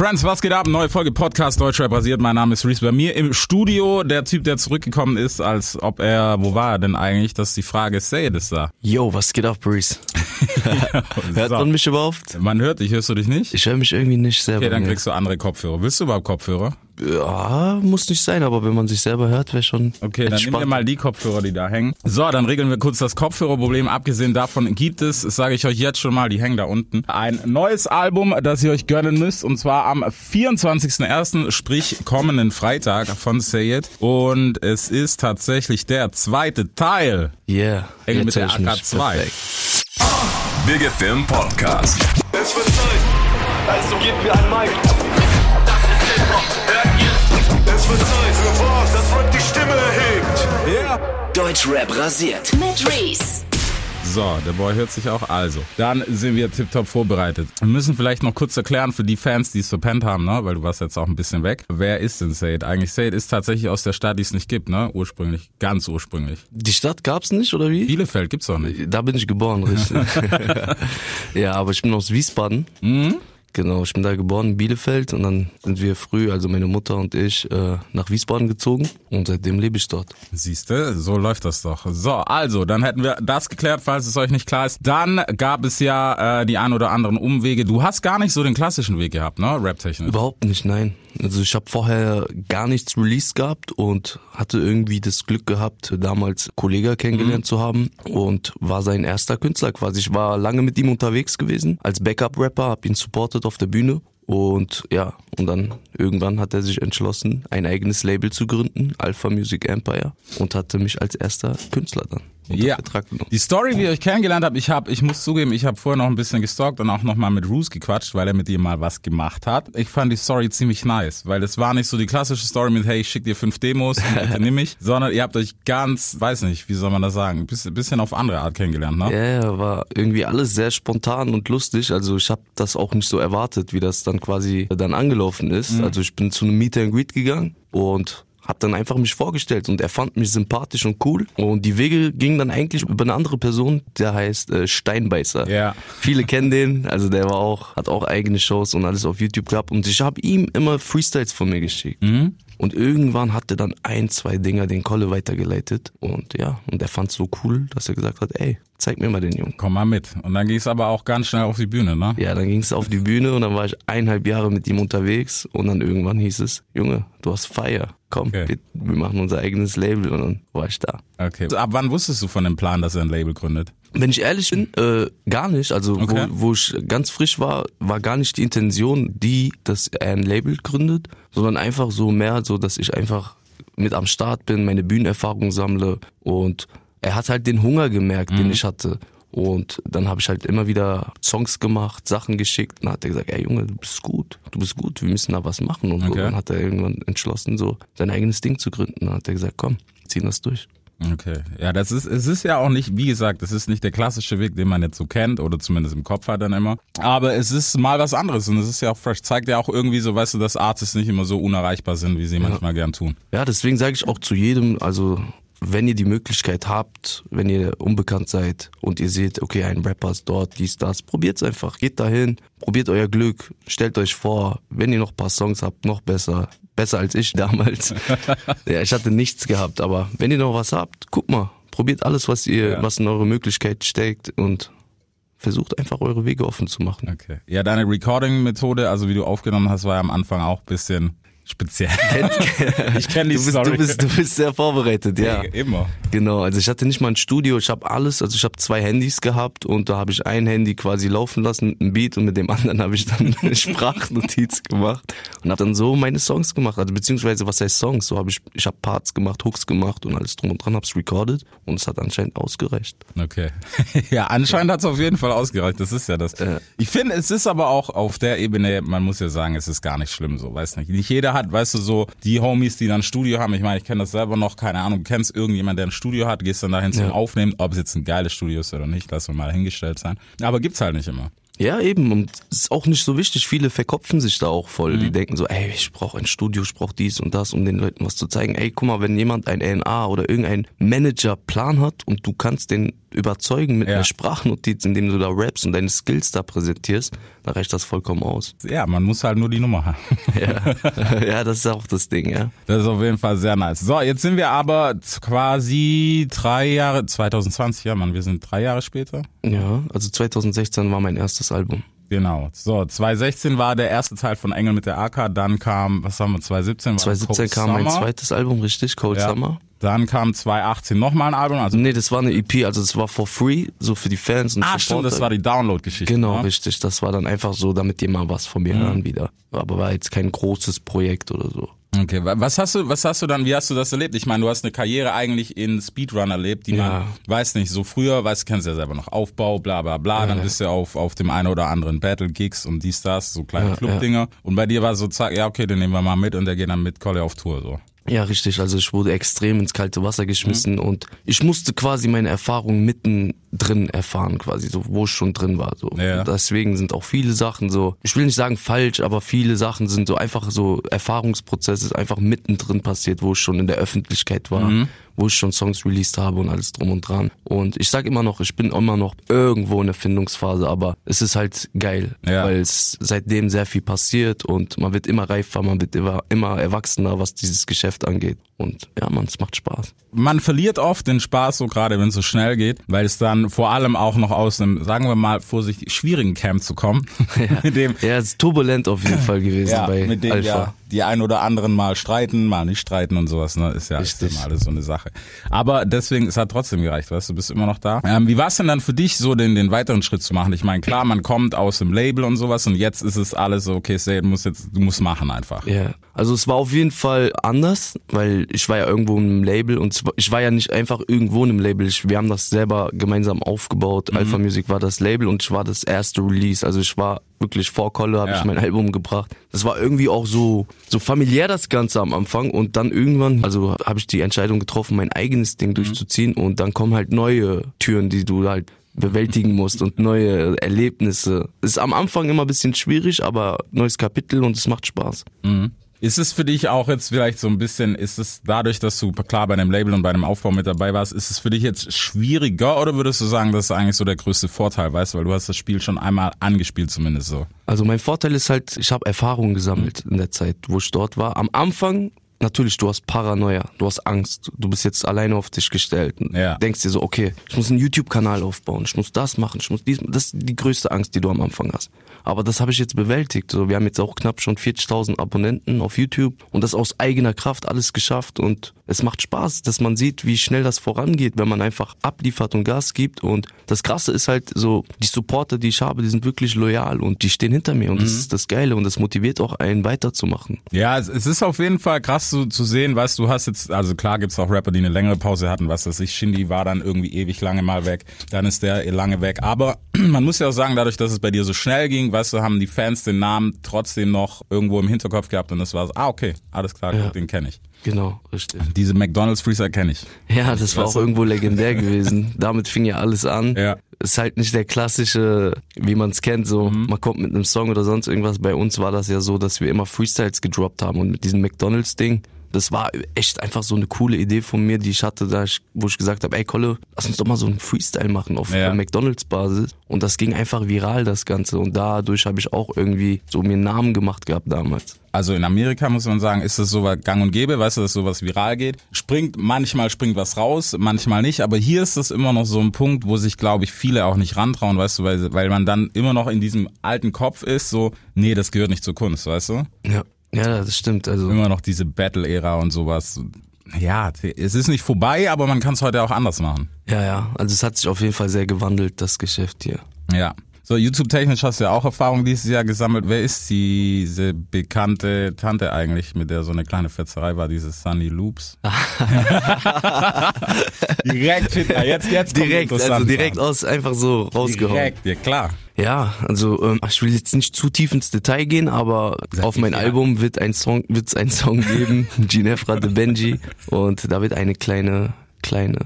Friends, was geht ab? Neue Folge Podcast Deutschrap basiert. Mein Name ist Reese. Bei mir im Studio der Typ, der zurückgekommen ist, als ob er, wo war er denn eigentlich? Das ist die Frage, say das da. Yo, was geht ab, Reese? hört man mich überhaupt? Man hört dich, hörst du dich nicht? Ich höre mich irgendwie nicht selber. Okay, dann kriegst du andere Kopfhörer. Willst du überhaupt Kopfhörer? Ja, muss nicht sein, aber wenn man sich selber hört, wäre schon Okay, dann nimm entspannt. dir mal die Kopfhörer, die da hängen. So, dann regeln wir kurz das Kopfhörerproblem. Abgesehen davon gibt es, das sage ich euch jetzt schon mal, die hängen da unten, ein neues Album, das ihr euch gönnen müsst. Und zwar am 24.01., sprich kommenden Freitag von Say It. Und es ist tatsächlich der zweite Teil. Yeah, Eng mit der hör ich mich AK2. perfekt. Big FM Podcast. Es wird Zeit, also gebt mir ein Mic. Zeit für was, das Rap die Stimme erhebt. Deutschrap rasiert. Mit Reese. So, der Boy hört sich auch. Also, dann sind wir tiptop vorbereitet. Wir müssen vielleicht noch kurz erklären für die Fans, die es verpennt haben, ne? weil du warst jetzt auch ein bisschen weg. Wer ist denn Said? Eigentlich Said ist tatsächlich aus der Stadt, die es nicht gibt, ne? Ursprünglich, ganz ursprünglich. Die Stadt gab's nicht, oder wie? Bielefeld gibt's auch nicht. Da bin ich geboren, richtig. ja, aber ich bin aus Wiesbaden. Mhm. Genau, ich bin da geboren in Bielefeld und dann sind wir früh, also meine Mutter und ich, äh, nach Wiesbaden gezogen und seitdem lebe ich dort. Siehste, so läuft das doch. So, also, dann hätten wir das geklärt, falls es euch nicht klar ist. Dann gab es ja äh, die ein oder anderen Umwege. Du hast gar nicht so den klassischen Weg gehabt, ne? Rap-technisch. Überhaupt nicht, nein. Also ich habe vorher gar nichts released gehabt und hatte irgendwie das Glück gehabt, damals Kollega kennengelernt zu haben und war sein erster Künstler quasi. Ich war lange mit ihm unterwegs gewesen als Backup-Rapper, habe ihn supportet auf der Bühne und ja, und dann irgendwann hat er sich entschlossen, ein eigenes Label zu gründen, Alpha Music Empire und hatte mich als erster Künstler dann Ja. Vertrag. Die Story, wie ihr euch kennengelernt habt, ich habe, ich muss zugeben, ich habe vorher noch ein bisschen gestalkt und auch noch mal mit Roos gequatscht, weil er mit dir mal was gemacht hat. Ich fand die Story ziemlich nice, weil es war nicht so die klassische Story mit, hey, ich schick dir fünf Demos und bitte nimm mich, sondern ihr habt euch ganz, weiß nicht, wie soll man das sagen, ein bisschen, bisschen auf andere Art kennengelernt, ne? Ja, ja, war irgendwie alles sehr spontan und lustig. Also ich habe das auch nicht so erwartet, wie das dann quasi dann angelaufen ist. Mhm. Also ich bin zu einem Meet and Greet gegangen und habe dann einfach mich vorgestellt und er fand mich sympathisch und cool. Und die Wege gingen dann eigentlich über eine andere Person, der heißt äh, Steinbeißer. Ja. Viele kennen den, also der war auch, hat auch eigene Shows und alles auf YouTube gehabt. Und ich habe ihm immer Freestyles von mir geschickt. Mhm. Und irgendwann hat er dann ein, zwei Dinger den Kolle weitergeleitet. Und ja, und er fand so cool, dass er gesagt hat, ey, zeig mir mal den Jungen. Komm mal mit. Und dann ging es aber auch ganz schnell auf die Bühne, ne? Ja, dann ging es auf die Bühne und dann war ich eineinhalb Jahre mit ihm unterwegs und dann irgendwann hieß es, Junge, du hast Feier, komm, Okay. wir, wir machen unser eigenes Label und dann war ich da. Okay. Ab wann wusstest du von dem Plan, dass er ein Label gründet? Wenn ich ehrlich bin, äh, gar nicht. Also Okay. wo, wo ich ganz frisch war, war gar nicht die Intention, die, dass er ein Label gründet, sondern einfach so mehr, so dass ich einfach mit am Start bin, meine Bühnenerfahrung sammle und er hat halt den Hunger gemerkt, den ich hatte. Und dann habe ich halt immer wieder Songs gemacht, Sachen geschickt. Und dann hat er gesagt, ey Junge, du bist gut, du bist gut, wir müssen da was machen. Und so. Okay. dann hat er irgendwann entschlossen, so sein eigenes Ding zu gründen. Dann hat er gesagt, komm, ziehen das durch. Okay. Ja, das ist, es ist ja auch nicht, wie gesagt, es ist nicht der klassische Weg, den man jetzt so kennt oder zumindest im Kopf hat dann immer. Aber es ist mal was anderes und es ist ja auch fresh. Zeigt ja auch irgendwie so, weißt du, dass Artists nicht immer so unerreichbar sind, wie sie manchmal gern tun. Ja, deswegen sage ich auch zu jedem, also wenn ihr die Möglichkeit habt, wenn ihr unbekannt seid und ihr seht, okay, ein Rapper ist dort, dies, das, probiert's einfach. Geht dahin, probiert euer Glück, stellt euch vor, wenn ihr noch ein paar Songs habt, noch besser. Besser als ich damals. ja, ich hatte nichts gehabt, aber wenn ihr noch was habt, guckt mal, probiert alles, was ihr, Ja. was in eure Möglichkeit steckt und versucht einfach eure Wege offen zu machen. Okay. Ja, deine Recording-Methode, also wie du aufgenommen hast, war ja am Anfang auch ein bisschen speziell. ich kenne die Du bist, Story. du, bist, du bist sehr vorbereitet, ja. Immer. Genau, also ich hatte nicht mal ein Studio, ich habe alles, also ich habe zwei Handys gehabt und da habe ich ein Handy quasi laufen lassen mit einem Beat und mit dem anderen habe ich dann eine Sprachnotiz gemacht und habe dann so meine Songs gemacht, also beziehungsweise was heißt Songs, so habe ich ich habe Parts gemacht, Hooks gemacht und alles drum und dran, hab's recorded und es hat anscheinend ausgereicht. Okay. ja, anscheinend hat's auf jeden Fall ausgereicht. Das ist ja das. Ja. Ich finde, es ist aber auch auf der Ebene, man muss ja sagen, es ist gar nicht schlimm so, weiß nicht. Nicht jeder hat, weißt du, so die Homies, die dann ein Studio haben. Ich meine, ich kenne das selber noch, keine Ahnung, du kennst irgendjemand, der ein Studio hat, gehst dann dahin zum Ja. Aufnehmen, ob es jetzt ein geiles Studio ist oder nicht, lass mal hingestellt sein. Aber gibt's halt nicht immer. Ja, eben. Und es ist auch nicht so wichtig. Viele verkopfen sich da auch voll. Die denken so, ey, ich brauche ein Studio, ich brauche dies und das, um den Leuten was zu zeigen. Ey, guck mal, wenn jemand ein A&A oder irgendein Managerplan hat und du kannst den überzeugen mit Ja. einer Sprachnotiz, indem du da rappst und deine Skills da präsentierst, dann reicht das vollkommen aus. Ja, man muss halt nur die Nummer haben. Ja, ja das ist auch das Ding, ja. Das ist auf jeden Fall sehr nice. So, jetzt sind wir aber quasi drei Jahre, 2020, ja Mann, wir sind drei Jahre später. Ja, also 2016 war mein erstes Album. Genau. So, 2016 war der erste Teil von Engel mit der AK, dann kam, was haben wir, 2017? war 2017 Cold kam mein Summer. zweites Album, richtig, Cold Ja. Summer. Dann kam 2018 nochmal ein Album, also Nee, das war eine EP, also das war for free, so für die Fans und Ah, stimmt, Supporter. das war die Download-Geschichte. Genau, ne? richtig. Das war dann einfach so, damit die mal was von Mhm. mir hören wieder. Aber war jetzt kein großes Projekt oder so. Okay, wa- was hast du, was hast du dann, wie hast du das erlebt? Ich meine, du hast eine Karriere eigentlich in Speedrun erlebt, die Ja. man, weiß nicht, so früher, weißt du, kennst ja selber noch, Aufbau, bla bla bla, dann bist du auf, auf dem einen oder anderen Battle-Gigs und dies, das, so kleine Ja, Club-Dinger. Und bei dir war so, zack, ja okay, den nehmen wir mal mit und der geht dann mit Kolle auf Tour, so. Ja, richtig. Also ich wurde extrem ins kalte Wasser geschmissen Mhm. und ich musste quasi meine Erfahrungen mitten drin erfahren, quasi, so wo ich schon drin war. So. Ja. Deswegen sind auch viele Sachen so, ich will nicht sagen falsch, aber viele Sachen sind so einfach so Erfahrungsprozesse, ist einfach mittendrin passiert, wo ich schon in der Öffentlichkeit war, Mhm. Wo ich schon Songs released habe und alles drum und dran. Und ich sag immer noch, ich bin immer noch irgendwo in der Findungsphase, aber es ist halt geil, Ja. weil es seitdem sehr viel passiert und man wird immer reifer, man wird immer, immer erwachsener, was dieses Geschäft angeht. Und ja, man, es macht Spaß. Man verliert oft den Spaß, so gerade wenn es so schnell geht, weil es dann vor allem auch noch aus einem, sagen wir mal, vorsichtig schwierigen Camp zu kommen, mit dem, Ja, es ist turbulent auf jeden Fall gewesen ja, bei dem Alpha. ja die ein oder anderen mal streiten, mal nicht streiten und sowas, ne, ist ja ist immer alles so eine Sache. Aber deswegen, es hat trotzdem gereicht, weißt du, bist immer noch da. Ähm, wie war es denn dann für dich, so den, den weiteren Schritt zu machen? Ich meine, klar, man kommt aus dem Label und sowas und jetzt ist es alles so, okay, say, du musst jetzt, du musst machen einfach. Ja, also es war auf jeden Fall anders, weil ich war ja irgendwo in einem Label und ich war ja nicht einfach irgendwo in einem Label. Ich, wir haben das selber gemeinsam aufgebaut. Alpha Music war das Label und ich war das erste Release. Also ich war wirklich vor Kolle, habe Ja. ich mein Album gebracht. Das war irgendwie auch so so familiär das Ganze am Anfang und dann irgendwann, also habe ich die Entscheidung getroffen, mein eigenes Ding durchzuziehen und dann kommen halt neue Türen, die du halt bewältigen musst und neue Erlebnisse. Ist am Anfang immer ein bisschen schwierig, aber neues Kapitel und es macht Spaß. Ist es für dich auch jetzt vielleicht so ein bisschen, ist es dadurch, dass du klar bei einem Label und bei einem Aufbau mit dabei warst, ist es für dich jetzt schwieriger oder würdest du sagen, das ist eigentlich so der größte Vorteil, weißt du, weil du hast das Spiel schon einmal angespielt zumindest so. Also mein Vorteil ist halt, ich habe Erfahrungen gesammelt in der Zeit, wo ich dort war. Am Anfang natürlich, du hast Paranoia, du hast Angst, du bist jetzt alleine auf dich gestellt. Ja. Denkst dir so, okay, ich muss einen YouTube-Kanal aufbauen, ich muss das machen, ich muss dies, das ist die größte Angst, die du am Anfang hast. Aber das habe ich jetzt bewältigt. So, wir haben jetzt auch knapp schon 40.000 Abonnenten auf YouTube und das aus eigener Kraft alles geschafft und es macht Spaß, dass man sieht, wie schnell das vorangeht, wenn man einfach abliefert und Gas gibt und das Krasse ist halt so, die Supporter, die ich habe, die sind wirklich loyal und die stehen hinter mir und das ist das Geile und das motiviert auch einen weiterzumachen. Ja, es ist auf jeden Fall krass zu, zu sehen, weißt du, hast jetzt, also klar gibt's auch Rapper, die eine längere Pause hatten, was weiß ich, Shindy war dann irgendwie ewig lange mal weg, dann ist der lange weg, aber man muss ja auch sagen, dadurch, dass es bei dir so schnell ging, weißt du, haben die Fans den Namen trotzdem noch irgendwo im Hinterkopf gehabt und das war so, ah, okay, alles klar, gut, den kenne ich. Genau, richtig. Diese McDonalds Freezer kenne ich. Ja, das war Weißt auch du? irgendwo legendär gewesen. Damit fing ja alles an. Ja. Ist halt nicht der klassische, wie man es kennt, so Mhm. man kommt mit einem Song oder sonst irgendwas. Bei uns war das ja so, dass wir immer Freestyles gedroppt haben und mit diesem McDonalds-Ding. Das war echt einfach so eine coole Idee von mir, die ich hatte, da ich, wo ich gesagt habe, ey Kolle, lass uns doch mal so einen Freestyle machen auf Ja. äh, McDonalds-Basis. Und das ging einfach viral, das Ganze. Und dadurch habe ich auch irgendwie so mir einen Namen gemacht gehabt damals. Also in Amerika muss man sagen, ist es sowas gang und gäbe, weißt du, dass sowas viral geht. Springt, manchmal springt was raus, manchmal nicht, aber hier ist es immer noch so ein Punkt, wo sich, glaube ich, viele auch nicht rantrauen, weißt du, weil, weil man dann immer noch in diesem alten Kopf ist, so, nee, das gehört nicht zur Kunst, weißt du? Ja, ja, das stimmt. Also Immer noch diese Battle-Ära und sowas. Ja, es ist nicht vorbei, aber man kann es heute auch anders machen. ja, ja. Also es hat sich auf jeden Fall sehr gewandelt, das Geschäft hier. Ja. So, YouTube-technisch hast du ja auch Erfahrung dieses Jahr gesammelt. Wer ist diese bekannte Tante eigentlich, mit der so eine kleine Fetzerei war, diese Sunny Loops? direkt, jetzt, jetzt Direkt, also direkt aus einfach so rausgehauen. Direkt, ja klar. Ja, also ähm, ich will jetzt nicht zu tief ins Detail gehen, aber Sag auf mein ja. Album wird ein Song, wird's ein Song geben, Ginefra de Benji, und da wird eine kleine, kleine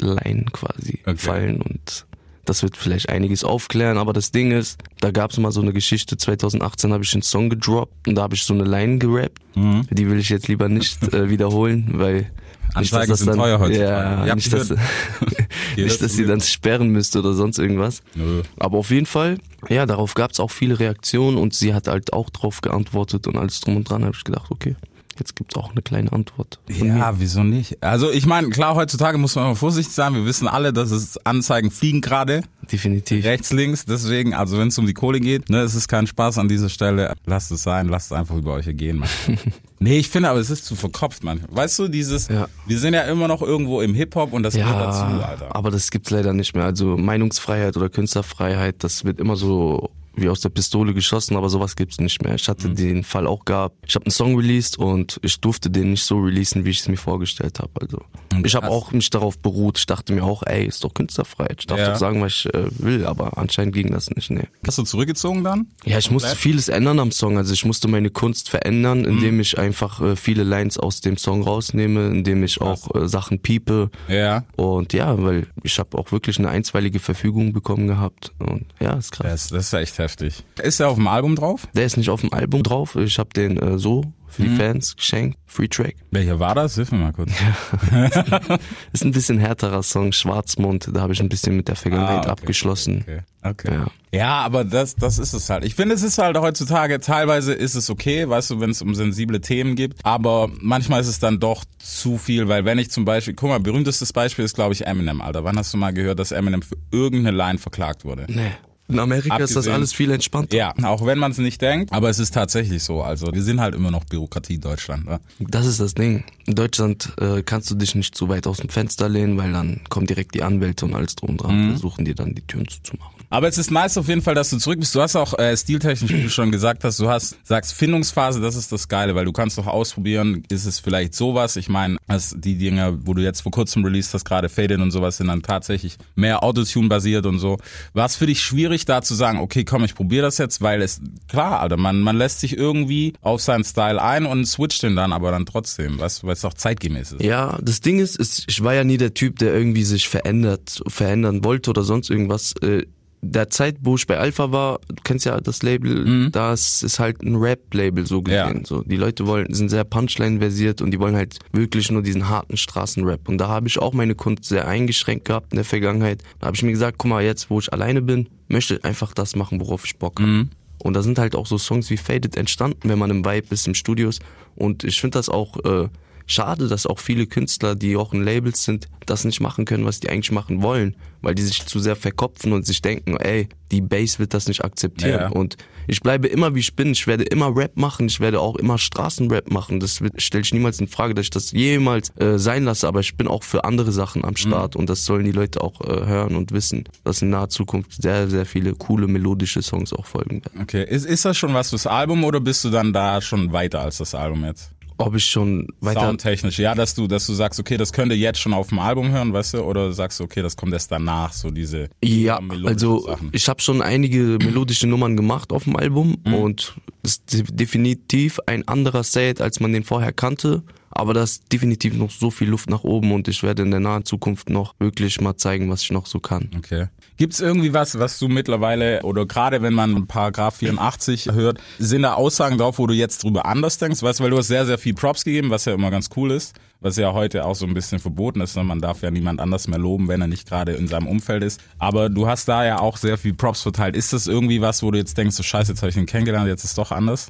Line quasi Okay. fallen und Das wird vielleicht einiges aufklären, aber das Ding ist, da gab es mal so eine Geschichte, 2018 habe ich einen Song gedroppt und da habe ich so eine Line gerappt. Mhm. Die will ich jetzt lieber nicht äh, wiederholen, weil Anzeigen nicht, dass sind das teuer heutzutage. Ja, habt nicht, dass, nicht, dass sie dann sperren müsste oder sonst irgendwas. Nö. Aber auf jeden Fall, ja, darauf gab es auch viele Reaktionen und sie hat halt auch drauf geantwortet und alles drum und dran. habe ich gedacht, okay, jetzt gibt's auch eine kleine Antwort. von mir. Ja, wieso nicht? Also ich meine, klar, heutzutage muss man immer vorsichtig sein. Wir wissen alle, dass es Anzeigen fliegen gerade. definitiv. Rechts, links, deswegen, also wenn es um die Kohle geht, ne, es ist kein Spaß an dieser Stelle. Lasst es sein, lasst es einfach über euch ergehen. nee, ich finde aber, es ist zu verkopft manchmal. Weißt du, dieses, Ja. wir sind ja immer noch irgendwo im Hip-Hop und das gehört dazu, Alter. aber das gibt's leider nicht mehr. Also Meinungsfreiheit oder Künstlerfreiheit, das wird immer so wie aus der Pistole geschossen, aber sowas gibt's nicht mehr. Ich hatte Mhm. den Fall auch gehabt. Ich habe einen Song released und ich durfte den nicht so releasen, wie ich es mir vorgestellt habe. Also ich habe krass. auch mich darauf beruht. Ich dachte mir auch, ey, ist doch Künstlerfreiheit. Ich darf Ja. doch sagen, was ich äh, will, aber anscheinend ging das nicht. Nee. Hast du zurückgezogen dann? Ja, ich musste vieles ändern am Song. Also ich musste meine Kunst verändern, indem ich einfach äh, viele Lines aus dem Song rausnehme, indem ich auch äh, Sachen piepe. Ja. Und ja, weil ich habe auch wirklich eine einstweilige Verfügung bekommen gehabt. Und ja, ist krass. Das, das ist echt heftig. Ist er auf dem Album drauf? Der ist nicht auf dem Album drauf. Ich habe den äh, so für die Fans geschenkt. Free Track. Welcher war das? Hilf mir mal kurz. Ist ein bisschen härterer Song, Schwarzmond. Da habe ich ein bisschen mit der Vergangenheit Ah, okay, abgeschlossen. Okay. okay. Ja. Ja, aber das, das ist es halt. Ich finde, es ist halt heutzutage, teilweise ist es okay, weißt du, wenn es um sensible Themen geht, aber manchmal ist es dann doch zu viel, weil wenn ich zum Beispiel, guck mal, berühmtestes Beispiel ist, glaube ich, Eminem, Alter. Wann hast du mal gehört, dass Eminem für irgendeine Line verklagt wurde? Nee. In Amerika ist das Abgesehen- alles viel entspannter. Ja, auch wenn man es nicht denkt, aber es ist tatsächlich so. Also wir sind halt immer noch Bürokratie Deutschland. Ne? Das ist das Ding. In Deutschland äh, kannst du dich nicht zu weit aus dem Fenster lehnen, weil dann kommen direkt die Anwälte und alles drum und dran, versuchen dir dann die Türen zuzumachen. Aber es ist nice auf jeden Fall, dass du zurück bist. Du hast auch äh, stiltechnisch, wie du schon gesagt hast, du hast sagst Findungsphase, das ist das Geile, weil du kannst doch ausprobieren, ist es vielleicht sowas. Ich meine, dass die Dinge, wo du jetzt vor kurzem released hast, gerade Fade In und sowas, sind dann tatsächlich mehr Autotune basiert und so. War es für dich schwierig, da zu sagen, okay, komm, ich probiere das jetzt, weil es klar, Alter, man man lässt sich irgendwie auf seinen Style ein und switcht den dann aber dann trotzdem, weißt, du, weil es auch zeitgemäß ist. Ja, das Ding ist, ist, ich war ja nie der Typ, der irgendwie sich verändert, verändern wollte oder sonst irgendwas. Äh, Der Zeit, wo ich bei Alpha war, du kennst ja das Label, das ist halt ein Rap-Label so gesehen. Ja. So, die Leute wollen, sind sehr Punchline-versiert und die wollen halt wirklich nur diesen harten Straßenrap. Und da habe ich auch meine Kunst sehr eingeschränkt gehabt in der Vergangenheit. Da habe ich mir gesagt, guck mal, jetzt, wo ich alleine bin, möchte ich einfach das machen, worauf ich Bock habe. Und da sind halt auch so Songs wie Faded entstanden, wenn man im Vibe ist, im Studios. Und ich finde das auch äh, schade, dass auch viele Künstler, die auch in Labels sind, das nicht machen können, was die eigentlich machen wollen. Weil die sich zu sehr verkopfen und sich denken, ey, die Bass wird das nicht akzeptieren. Ja. Und ich bleibe immer wie ich bin. Ich werde immer Rap machen. Ich werde auch immer Straßenrap machen. Das stelle ich niemals in Frage, dass ich das jemals äh, sein lasse. Aber ich bin auch für andere Sachen am Start. Und das sollen die Leute auch äh, hören und wissen, dass in naher Zukunft sehr, sehr viele coole melodische Songs auch folgen werden. Okay, ist, ist das schon was fürs Album oder bist du dann da schon weiter als das Album jetzt? Ob ich schon weiter Soundtechnisch, ja, dass du, dass du sagst, okay, das könnt ihr jetzt schon auf dem Album hören, weißt du, oder sagst du, okay, das kommt erst danach, so diese Ja, also Sachen. ich habe schon einige melodische Nummern gemacht auf dem Album Mhm. und es ist de- definitiv ein anderer Set, als man den vorher kannte. Aber da ist definitiv noch so viel Luft nach oben und ich werde in der nahen Zukunft noch wirklich mal zeigen, was ich noch so kann. Okay. Gibt's irgendwie was, was du mittlerweile, oder gerade wenn man Paragraph 84 hört, sind da Aussagen drauf, wo du jetzt drüber anders denkst? Weißt du, weil du hast sehr, sehr viel Props gegeben, was ja immer ganz cool ist, was ja heute auch so ein bisschen verboten ist. ne? Man darf ja niemand anders mehr loben, wenn er nicht gerade in seinem Umfeld ist. Aber du hast da ja auch sehr viel Props verteilt. Ist das irgendwie was, wo du jetzt denkst, so scheiße, jetzt habe ich ihn kennengelernt, jetzt ist doch anders?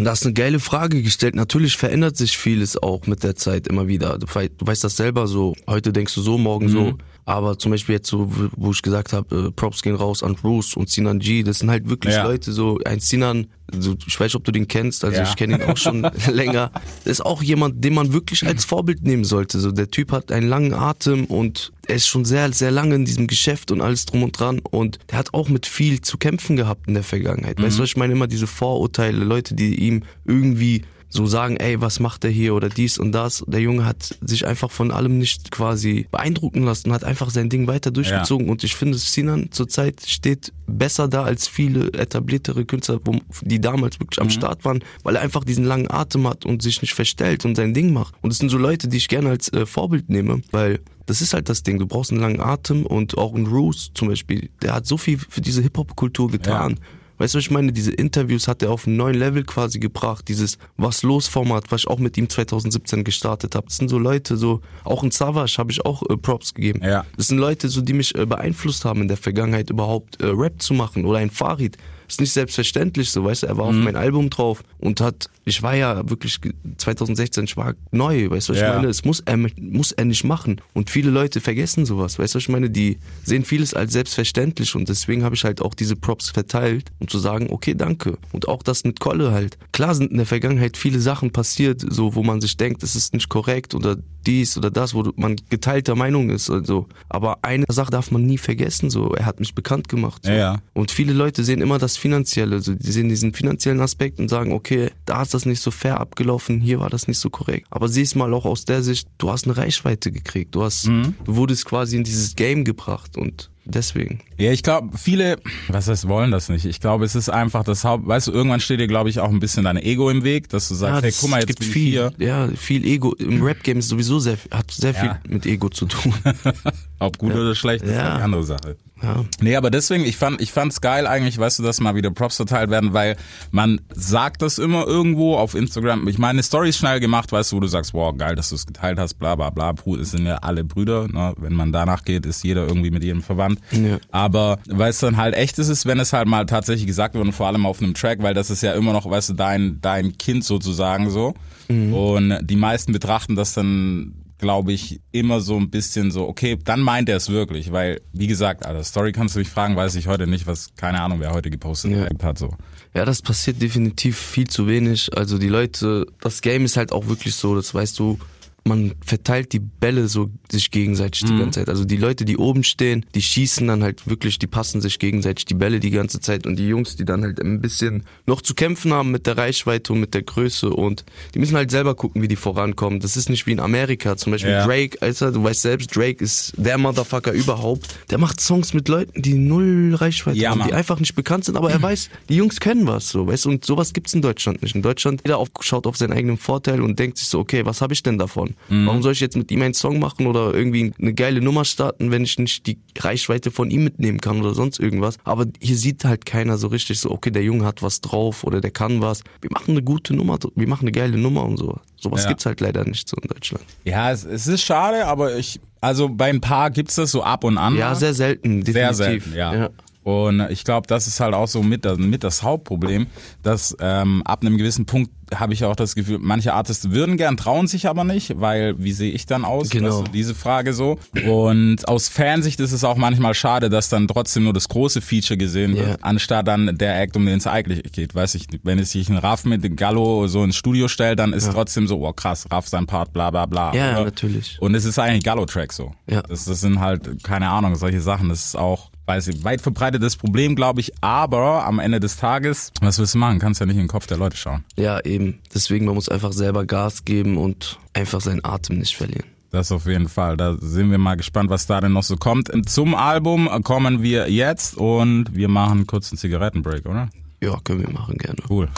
Das ist eine geile Frage gestellt. Natürlich verändert sich vieles auch mit der Zeit immer wieder. Du, wei- du weißt das selber so. Heute denkst du so, morgen so. Aber zum Beispiel jetzt so, wo ich gesagt habe, äh, Props gehen raus an Bruce und Sinan G. Das sind halt wirklich Ja. Leute so. Ein Sinan, so, ich weiß nicht, ob du den kennst. Also Ja. ich kenne ihn auch schon länger. Das ist auch jemand, den man wirklich als Vorbild nehmen sollte. So der Typ hat einen langen Atem und er ist schon sehr, sehr lange in diesem Geschäft und alles drum und dran. Und der hat auch mit viel zu kämpfen gehabt in der Vergangenheit. Weißt du, was ich meine? Immer diese Vorurteile, Leute, die ihm irgendwie so sagen, ey, was macht der hier oder dies und das. Der Junge hat sich einfach von allem nicht quasi beeindrucken lassen, hat einfach sein Ding weiter durchgezogen und ich finde, Sinan zurzeit steht besser da als viele etabliertere Künstler, die damals wirklich am Start waren, weil er einfach diesen langen Atem hat und sich nicht verstellt und sein Ding macht. Und es sind so Leute, die ich gerne als äh, Vorbild nehme, weil das ist halt das Ding. Du brauchst einen langen Atem und auch ein Roos zum Beispiel. Der hat so viel für diese Hip-Hop-Kultur getan. Weißt du, was ich meine? Diese Interviews hat er auf einen neuen Level quasi gebracht. Dieses Was los Format, was ich auch mit ihm 2017 gestartet habe. Das sind so Leute, so auch ein Savage habe ich auch äh, Props gegeben. Ja. Das sind Leute, so die mich äh, beeinflusst haben in der Vergangenheit überhaupt äh, Rap zu machen oder ein Farid. Ist nicht selbstverständlich so, weißt du, er war Mhm. auf mein Album drauf und hat, ich war ja wirklich ge- 2016, ich war neu, weißt du, was Ja. ich meine? Das muss er, muss er nicht machen. Und viele Leute vergessen sowas, weißt du, was ich meine? Die sehen vieles als selbstverständlich und deswegen habe ich halt auch diese Props verteilt, um zu sagen, okay, danke. Und auch das mit Kolle halt. Klar sind in der Vergangenheit viele Sachen passiert, so, wo man sich denkt, das ist nicht korrekt oder dies oder das, wo man geteilter Meinung ist, also. Aber eine Sache darf man nie vergessen, so. Er hat mich bekannt gemacht. So. Ja, ja. Und viele Leute sehen immer das Finanzielle, so, die sehen diesen finanziellen Aspekt und sagen, okay, da ist das nicht so fair abgelaufen, hier war das nicht so korrekt. Aber sieh es mal auch aus der Sicht, du hast eine Reichweite gekriegt, du hast, Mhm. du wurdest quasi in dieses Game gebracht und deswegen. Ja, ich glaube, viele, was heißt, wollen das nicht. Ich glaube, es ist einfach das Haupt, weißt du, irgendwann steht dir, glaube ich, auch ein bisschen dein Ego im Weg, dass du sagst, hey, das guck mal, jetzt gibt bin ich viel, hier. ja, viel Ego. Im Rap-Game ist sowieso sehr, hat sehr Ja. viel mit Ego zu tun. Ob gut oder schlecht, ist Ja. eine andere Sache. ja. Nee, aber deswegen, ich fand, ich fand's geil eigentlich, weißt du, dass mal wieder Props verteilt werden, weil man sagt das immer irgendwo auf Instagram. Ich meine, Story ist schnell gemacht, weißt du, wo du sagst, wow, geil, dass du es geteilt hast, bla, bla, bla. Bru- Es sind ja alle Brüder, ne? Wenn man danach geht, ist jeder irgendwie mit jedem verwandt. Ja. Aber, weißt du, dann halt echt ist es, wenn es halt mal tatsächlich gesagt wird und vor allem auf einem Track, weil das ist ja immer noch, weißt du, dein, dein Kind sozusagen so. Und die meisten betrachten das dann glaube ich, immer so ein bisschen so, okay, dann meint er es wirklich, weil, wie gesagt, Alter, Story kannst du mich fragen, weiß ich heute nicht, was, keine Ahnung, wer heute gepostet Ja. hat, so. Ja, das passiert definitiv viel zu wenig. Also die Leute, das Game ist halt auch wirklich so, das weißt du, man verteilt die Bälle so sich gegenseitig die ganze Zeit. Also die Leute, die oben stehen, die schießen dann halt wirklich, die passen sich gegenseitig die Bälle die ganze Zeit und die Jungs, die dann halt ein bisschen noch zu kämpfen haben mit der Reichweite und mit der Größe und die müssen halt selber gucken, wie die vorankommen. Das ist nicht wie in Amerika, zum Beispiel Ja. Drake, Alter, du weißt selbst, Drake ist der Motherfucker überhaupt. Der macht Songs mit Leuten, die null Reichweite Ja, haben, Mann. die einfach nicht bekannt sind, aber er weiß, die Jungs können was, so, weißt du, und sowas gibt's in Deutschland nicht. In Deutschland, jeder auf, schaut auf seinen eigenen Vorteil und denkt sich so, okay, was habe ich denn davon? Mhm. Warum soll ich jetzt mit ihm einen Song machen oder irgendwie eine geile Nummer starten, wenn ich nicht die Reichweite von ihm mitnehmen kann oder sonst irgendwas? Aber hier sieht halt keiner so richtig so, okay, der Junge hat was drauf oder der kann was. Wir machen eine gute Nummer, wir machen eine geile Nummer und so. Sowas Ja. gibt's halt leider nicht so in Deutschland. Ja, es, es ist schade, aber ich, also bei ein paar gibt's das so ab und an. Ja, sehr selten, definitiv. Sehr selten, ja. ja. Und ich glaube, das ist halt auch so mit, das- mit das Hauptproblem, dass ähm, ab einem gewissen Punkt habe ich auch das Gefühl, manche Artists würden gern, trauen sich aber nicht, weil wie sehe ich dann aus? Genau. Weißt du, diese Frage so. Und aus Fansicht ist es auch manchmal schade, dass dann trotzdem nur das große Feature gesehen wird, Ja. anstatt dann der Act, um den es eigentlich geht. Weiß ich, wenn es sich ein Raff mit Gallo so ins Studio stellt, dann ist trotzdem so, oh krass, Raff sein Part, bla bla bla. Ja, Oder? natürlich. Und es ist eigentlich Gallo-Track so. Ja. Das, das sind halt, keine Ahnung, solche Sachen. Das ist auch, weiß ich, weit verbreitetes Problem, glaube ich. Aber am Ende des Tages, was willst du machen? Kannst ja nicht in den Kopf der Leute schauen. Ja, eben. Deswegen, man muss einfach selber Gas geben und einfach seinen Atem nicht verlieren. Das auf jeden Fall. Da sind wir mal gespannt, was da denn noch so kommt. Zum Album kommen wir jetzt und wir machen kurz einen Zigarettenbreak, oder? Ja, können wir machen, gerne. Cool.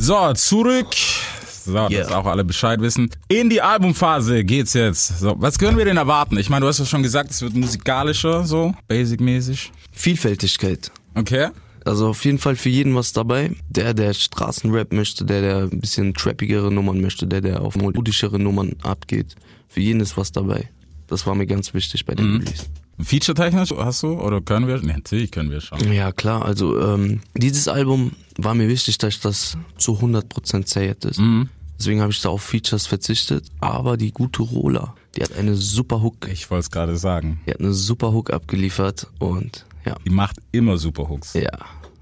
So, zurück. So, dass Yeah. auch alle Bescheid wissen. In die Albumphase geht's jetzt. So, was können wir denn erwarten? Ich meine, du hast ja schon gesagt, es wird musikalischer, so, basic-mäßig. Vielfältigkeit. Okay. Also auf jeden Fall für jeden was dabei. Der, der Straßenrap möchte, der, der ein bisschen trappigere Nummern möchte, der, der auf melodischere Nummern abgeht. Für jeden ist was dabei. Das war mir ganz wichtig bei dem Release. Feature-technisch hast du oder können wir? Nee, natürlich können wir schon. Ja, klar. Also ähm, dieses Album war mir wichtig, dass das zu 100% zählt ist. Deswegen habe ich da auf Features verzichtet. Aber die gute Rola, die hat eine super Hook. Ich wollte es gerade sagen. Die hat eine super Hook abgeliefert und ja, Die macht immer super Hooks. ja.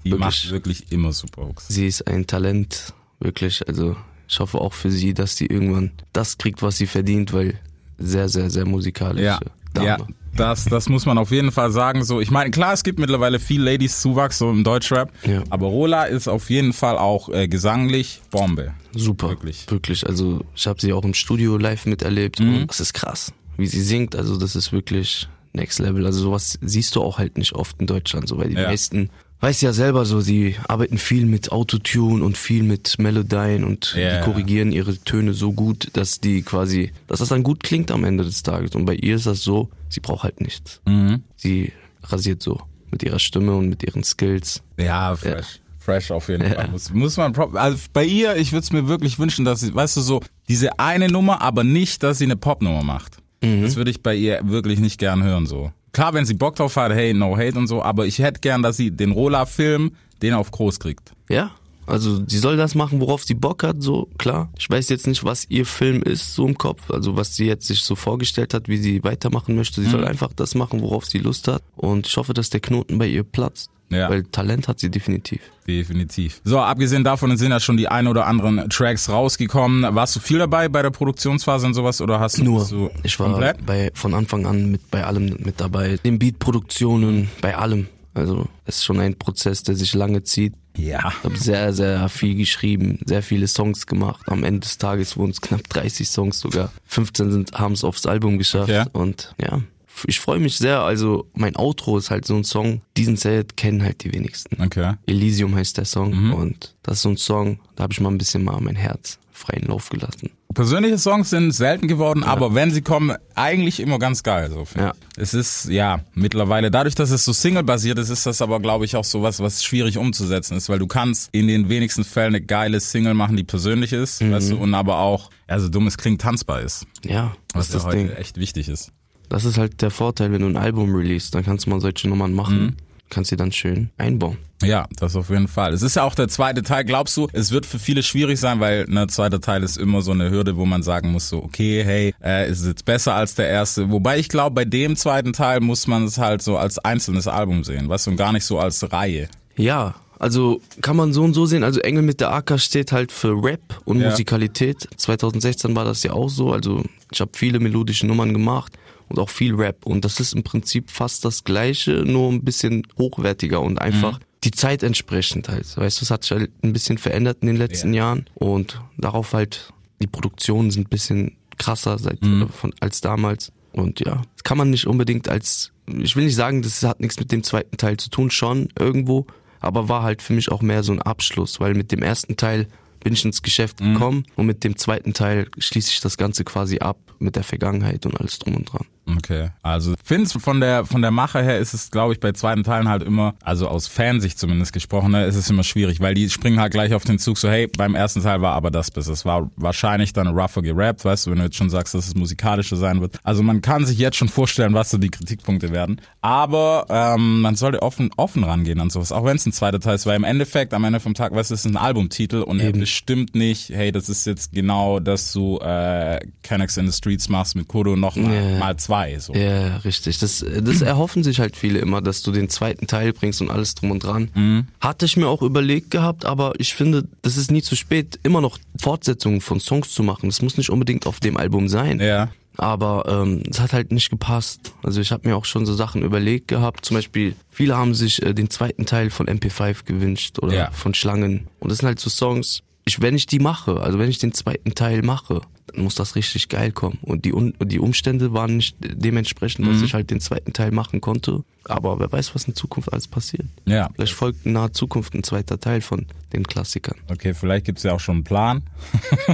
Die wirklich. macht wirklich immer super Hooks. Sie ist ein Talent, wirklich. Also ich hoffe auch für sie, dass sie irgendwann das kriegt, was sie verdient, weil sehr, sehr, sehr musikalische Ja, Dame. ja. Das, das muss man auf jeden Fall sagen. So, ich meine, klar, es gibt mittlerweile viel Ladies-Zuwachs so im Deutschrap, Ja. aber Rola ist auf jeden Fall auch äh, gesanglich Bombe. Super. Wirklich. Wirklich. Also ich habe sie auch im Studio live miterlebt Mhm. und das ist krass, wie sie singt. Also das ist wirklich Next Level. Also sowas siehst du auch halt nicht oft in Deutschland, so weil die Ja. meisten Weißt ja selber so, die arbeiten viel mit Autotune und viel mit Melodien und Ja, ja. die korrigieren ihre Töne so gut, dass die quasi, dass das dann gut klingt am Ende des Tages. Und bei ihr ist das so, sie braucht halt nichts. Mhm. Sie rasiert so mit ihrer Stimme und mit ihren Skills. Ja, fresh. Fresh auf jeden Fall. Muss, muss man, also bei ihr, ich würde es mir wirklich wünschen, dass sie, weißt du, so diese eine Nummer, aber nicht, dass sie eine Popnummer macht. Das würde ich bei ihr wirklich nicht gern hören, so. Klar, wenn sie Bock drauf hat, hey, no hate und so, aber ich hätte gern, dass sie den Rola-Film, den auf groß kriegt. Ja, also sie soll das machen, worauf sie Bock hat, so klar. Ich weiß jetzt nicht, was ihr Film ist, so im Kopf, also was sie jetzt sich so vorgestellt hat, wie sie weitermachen möchte. Sie soll einfach das machen, worauf sie Lust hat. Und ich hoffe, dass der Knoten bei ihr platzt. Ja. Weil Talent hat sie definitiv. Definitiv. So, abgesehen davon sind ja schon die ein oder anderen Tracks rausgekommen. Warst du viel dabei bei der Produktionsphase und sowas oder hast du Nur, du ich war komplett? bei, von Anfang an mit bei allem mit dabei. Den Beatproduktionen, bei allem. Also es ist schon ein Prozess, der sich lange zieht. Ja. Ich habe sehr, sehr viel geschrieben, sehr viele Songs gemacht. Am Ende des Tages wurden es knapp 30 Songs sogar. 15 sind haben es aufs Album geschafft. Ja. Und ja, ich freue mich sehr. Also mein Outro ist halt so ein Song. Diesen Set kennen halt die wenigsten. Okay. Elysium heißt der Song. Mhm. Und das ist so ein Song, da habe ich mal ein bisschen mal mein Herz freien Lauf gelassen. Persönliche Songs sind selten geworden, aber wenn sie kommen, eigentlich immer ganz geil. So Ja. Es ist ja mittlerweile dadurch, dass es so Single-basiert ist, ist das aber glaube ich auch so was, was schwierig umzusetzen ist, weil du kannst in den wenigsten Fällen eine geile Single machen, die persönlich ist, Mhm. weißt du, und aber auch, also dummes klingt tanzbar ist, Ja, was ja heute Ding. echt wichtig ist. Das ist halt der Vorteil, wenn du ein Album release, dann kannst du mal solche Nummern machen. Mhm. Kannst sie dann schön einbauen. Ja, das auf jeden Fall. Es ist ja auch der zweite Teil. Glaubst du, es wird für viele schwierig sein, weil ne, zweiter Teil ist immer so eine Hürde, wo man sagen muss, so okay, hey, äh, ist es jetzt besser als der erste? Wobei ich glaube, bei dem zweiten Teil muss man es halt so als einzelnes Album sehen, weißt du, und gar nicht so als Reihe. Ja, also kann man so und so sehen. Also Engel mit der AK steht halt für Rap und Ja. Musikalität. 2016 war das ja auch so. Also ich habe viele melodische Nummern gemacht und auch viel Rap. Und das ist im Prinzip fast das Gleiche, nur ein bisschen hochwertiger und einfach die Zeit entsprechend halt. Weißt du, es hat sich halt ein bisschen verändert in den letzten Jahren und darauf halt die Produktionen sind ein bisschen krasser seit, äh, von, als damals. Und ja, das kann man nicht unbedingt als, ich will nicht sagen, das hat nichts mit dem zweiten Teil zu tun, schon irgendwo, aber war halt für mich auch mehr so ein Abschluss, weil mit dem ersten Teil bin ich ins Geschäft gekommen und mit dem zweiten Teil schließe ich das Ganze quasi ab mit der Vergangenheit und alles drum und dran. Okay. Also find's von der von der Mache her ist es, glaube ich, bei zweiten Teilen halt immer, also aus Fansicht zumindest gesprochen, ne, ist es immer schwierig, weil die springen halt gleich auf den Zug so, hey, beim ersten Teil war aber das bis. Es war wahrscheinlich dann rougher gerappt, weißt du, wenn du jetzt schon sagst, dass es musikalischer sein wird. Also man kann sich jetzt schon vorstellen, was so die Kritikpunkte werden. Aber ähm, man sollte offen offen rangehen an sowas, auch wenn es ein zweiter Teil ist, weil im Endeffekt, am Ende vom Tag, weißt du, es ist ein Albumtitel und er Eben. bestimmt nicht, hey, das ist jetzt genau, dass du äh, Canucks in the Streets machst mit Kodo noch mal, Ja. mal zwei. So. Ja, richtig. Das, das erhoffen sich halt viele immer, dass du den zweiten Teil bringst und alles drum und dran. Hatte ich mir auch überlegt gehabt, aber ich finde, das ist nie zu spät, immer noch Fortsetzungen von Songs zu machen. Das muss nicht unbedingt auf dem Album sein. Ja. Aber ähm, es hat halt nicht gepasst. Also ich habe mir auch schon so Sachen überlegt gehabt. Zum Beispiel, viele haben sich äh, den zweiten Teil von MP5 gewünscht oder Ja. von Schlangen. Und das sind halt so Songs, ich, wenn ich die mache, also wenn ich den zweiten Teil mache, dann muss das richtig geil kommen. Und die, die Umstände waren nicht dementsprechend, Mhm. dass ich halt den zweiten Teil machen konnte. Aber wer weiß, was in Zukunft alles passiert. Ja. Vielleicht folgt in naher Zukunft ein zweiter Teil von den Klassikern. Okay, vielleicht gibt's ja auch schon einen Plan.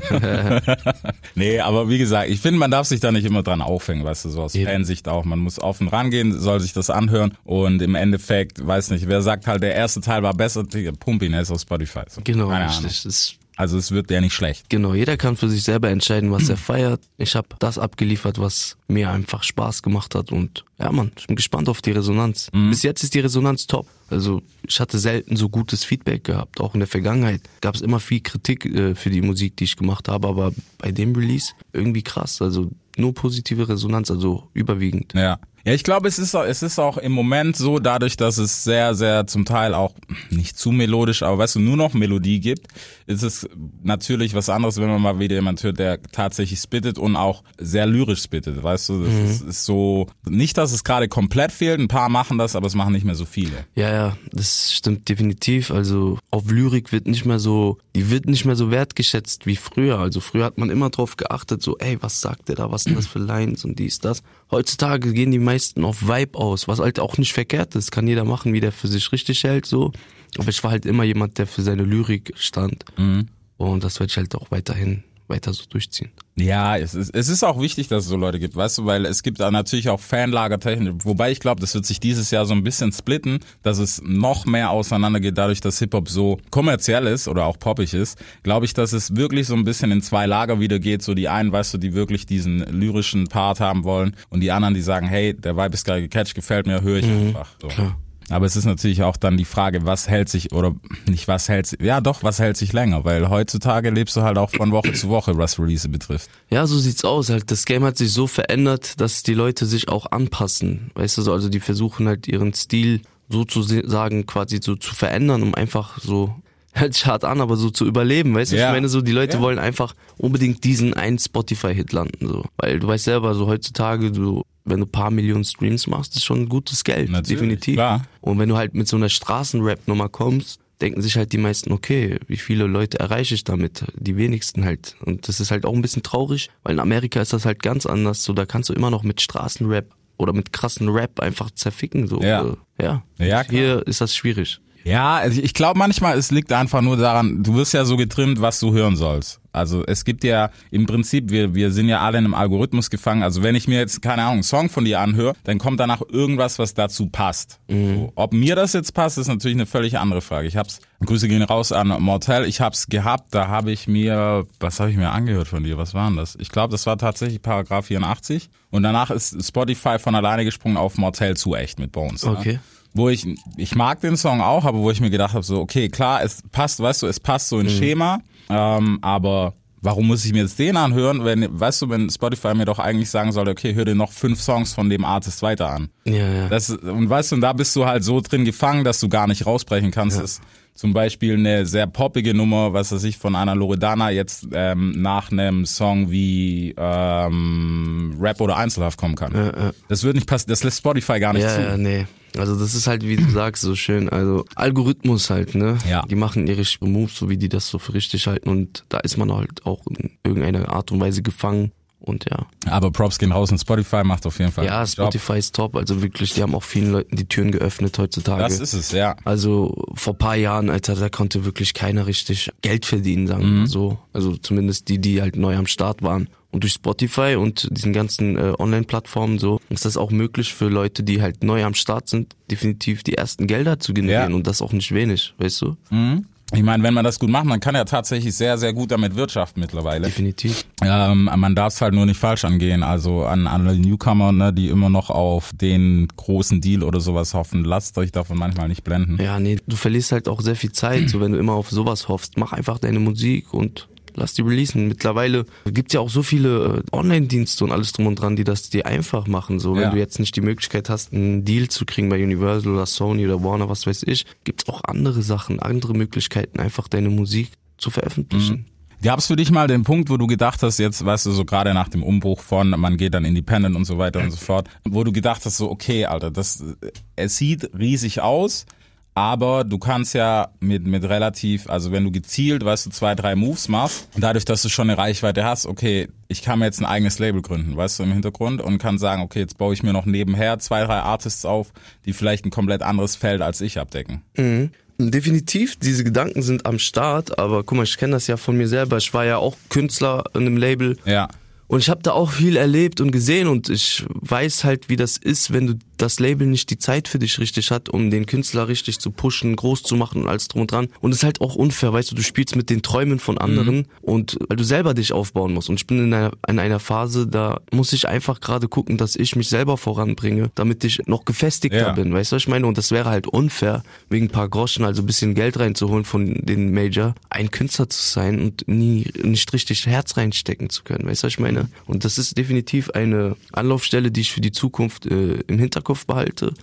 nee, aber wie gesagt, ich finde, man darf sich da nicht immer dran aufhängen, weißt du, so aus Eben. Fansicht auch. Man muss offen rangehen, soll sich das anhören und im Endeffekt, weiß nicht, wer sagt halt, der erste Teil war besser, pump ihn, er ist auf Spotify. So, Genau, keine richtig. Also es wird ja nicht schlecht. Genau, jeder kann für sich selber entscheiden, was er feiert. Ich habe das abgeliefert, was mir einfach Spaß gemacht hat und ja, Mann, ich bin gespannt auf die Resonanz. Bis jetzt ist die Resonanz top. Also ich hatte selten so gutes Feedback gehabt. Auch in der Vergangenheit gab es immer viel Kritik äh, für die Musik, die ich gemacht habe, aber bei dem Release irgendwie krass. Also nur positive Resonanz, also überwiegend. Ja. Ja, ich glaube, es ist, auch- es ist auch im Moment so, dadurch, dass es sehr, sehr zum Teil auch nicht zu melodisch, aber weißt du, nur noch Melodie gibt, ist es natürlich was anderes, wenn man mal wieder jemand hört, der tatsächlich spittet und auch sehr lyrisch spittet, weißt du, das ist, ist so, nicht, dass es gerade komplett fehlt, ein paar machen das, aber es machen nicht mehr so viele. Ja, ja, das stimmt definitiv. Also auf Lyrik wird nicht mehr so, die wird nicht mehr so wertgeschätzt wie früher. Also früher hat man immer drauf geachtet, so, ey, was sagt der da, was sind das für Lines und dies, das. Heutzutage gehen die meisten auf Vibe aus, was halt auch nicht verkehrt ist. Kann jeder machen, wie der für sich richtig hält, so. Aber ich war halt immer jemand, der für seine Lyrik stand. Und das werde ich halt auch weiterhin weiter so durchziehen. Ja, es ist, es ist auch wichtig, dass es so Leute gibt, weißt du, weil es gibt da natürlich auch Fanlagertechnik, wobei ich glaube, das wird sich dieses Jahr so ein bisschen splitten, dass es noch mehr auseinandergeht, dadurch, dass Hip-Hop so kommerziell ist oder auch poppig ist, glaube ich, dass es wirklich so ein bisschen in zwei Lager wieder geht, so die einen, weißt du, die wirklich diesen lyrischen Part haben wollen und die anderen, die sagen, hey, der Vibe ist geil gecatcht, gefällt mir, höre ich einfach. So. Klar. Aber es ist natürlich auch dann die Frage, was hält sich oder nicht was hält sich, ja doch, was hält sich länger, weil heutzutage lebst du halt auch von Woche zu Woche, was Release betrifft. Ja, so sieht's aus. Halt, das Game hat sich so verändert, dass die Leute sich auch anpassen. Weißt du, so, also die versuchen halt ihren Stil so zu se- sagen, quasi so zu verändern, um einfach so, hört sich hart an, aber so zu überleben. Weißt du, Ja. ich meine so, die Leute Ja. wollen einfach unbedingt diesen einen Spotify-Hit landen, so. Weil du weißt selber, so heutzutage, du, wenn du paar Millionen Streams machst, ist schon gutes Geld. Natürlich, definitiv. klar. Und wenn du halt mit so einer Straßenrap-Nummer kommst, denken sich halt die meisten, okay, wie viele Leute erreiche ich damit? Die wenigsten halt. Und das ist halt auch ein bisschen traurig, weil in Amerika ist das halt ganz anders. So, da kannst du immer noch mit Straßenrap oder mit krassen Rap einfach zerficken. So. Ja. Ja. Ja, klar. Hier ist das schwierig. Ja, also ich glaube manchmal, es liegt einfach nur daran, du wirst ja so getrimmt, was du hören sollst. Also es gibt ja im Prinzip, wir, wir sind ja alle in einem Algorithmus gefangen. Also wenn ich mir jetzt, keine Ahnung, einen Song von dir anhöre, dann kommt danach irgendwas, was dazu passt. So, ob mir das jetzt passt, ist natürlich eine völlig andere Frage. Ich hab's, Grüße gehen raus an Mortel, ich hab's gehabt, da habe ich mir, was habe ich mir angehört von dir? Was war denn das? Ich glaube, das war tatsächlich Paragraph 84. Und danach ist Spotify von alleine gesprungen auf Mortel zu echt mit Bones. ne? Okay. Wo ich, ich mag den Song auch, aber wo ich mir gedacht habe, so, okay, klar, es passt, weißt du, es passt so ins Schema, ähm, aber warum muss ich mir jetzt den anhören, wenn, weißt du, wenn Spotify mir doch eigentlich sagen sollte, okay, hör dir noch fünf Songs von dem Artist weiter an. Ja, ja. Das, und weißt du, und da bist du halt so drin gefangen, dass du gar nicht rausbrechen kannst. Das ist zum Beispiel eine sehr poppige Nummer, was weiß ich, von Anna Loredana jetzt ähm, nach einem Song wie ähm, Rap oder Einzelhaft kommen kann. Das wird nicht passen, das lässt Spotify gar nicht ja, zu. ja, nee. Also das ist halt, wie du sagst, so schön. Also Algorithmus halt, ne? Ja. Die machen ihre Moves, so wie die das so für richtig halten. Und da ist man halt auch in irgendeiner Art und Weise gefangen. Und ja. Aber Props gehen raus und Spotify macht auf jeden Fall. Ja, einen Job. Spotify ist top. Also wirklich, die haben auch vielen Leuten die Türen geöffnet heutzutage. Das ist es, ja. also vor paar Jahren, Alter, da konnte wirklich keiner richtig Geld verdienen, sagen Mhm. so. Also zumindest die, die halt neu am Start waren. Und durch Spotify und diesen ganzen äh, Online-Plattformen so ist das auch möglich für Leute, die halt neu am Start sind, definitiv die ersten Gelder zu generieren Ja. und das auch nicht wenig, weißt du? Ich meine, wenn man das gut macht, man kann ja tatsächlich sehr, sehr gut damit wirtschaften mittlerweile. Definitiv. Ähm, man darf es halt nur nicht falsch angehen. Also an alle Newcomer, ne, die immer noch auf den großen Deal oder sowas hoffen, lasst euch davon manchmal nicht blenden. Ja, nee, du verlierst halt auch sehr viel Zeit, so wenn du immer auf sowas hoffst. Mach einfach deine Musik und lass die releasen. Mittlerweile gibt's ja auch so viele äh, Online-Dienste und alles drum und dran, die das dir einfach machen. So, wenn Ja. du jetzt nicht die Möglichkeit hast, einen Deal zu kriegen bei Universal oder Sony oder Warner, was weiß ich, gibt's auch andere Sachen, andere Möglichkeiten, einfach deine Musik zu veröffentlichen. Gab es für dich mal den Punkt, wo du gedacht hast, jetzt, weißt du, so gerade nach dem Umbruch von, man geht dann independent und so weiter und so fort, wo du gedacht hast, so, okay, Alter, das, es sieht riesig aus, aber du kannst ja mit, mit relativ, also wenn du gezielt, weißt du, zwei, drei Moves machst, und dadurch, dass du schon eine Reichweite hast, okay, ich kann mir jetzt ein eigenes Label gründen, weißt du, im Hintergrund und kann sagen, okay, jetzt baue ich mir noch nebenher zwei, drei Artists auf, die vielleicht ein komplett anderes Feld als ich abdecken. Definitiv, diese Gedanken sind am Start, aber guck mal, ich kenne das ja von mir selber. Ich war ja auch Künstler in einem Label Ja. Und ich habe da auch viel erlebt und gesehen und ich weiß halt, wie das ist, wenn du das Label nicht die Zeit für dich richtig hat, um den Künstler richtig zu pushen, groß zu machen und alles drum und dran. Und es ist halt auch unfair, weißt du, du spielst mit den Träumen von anderen Mhm. und weil du selber dich aufbauen musst. Und ich bin in einer, in einer Phase, da muss ich einfach gerade gucken, dass ich mich selber voranbringe, damit ich noch gefestigter Ja. bin. Weißt du, was ich meine? Und das wäre halt unfair, wegen ein paar Groschen, also ein bisschen Geld reinzuholen von den Major, ein Künstler zu sein und nie nicht richtig Herz reinstecken zu können. Weißt du, was ich meine? Und das ist definitiv eine Anlaufstelle, die ich für die Zukunft äh, im Hinterkopf behalte.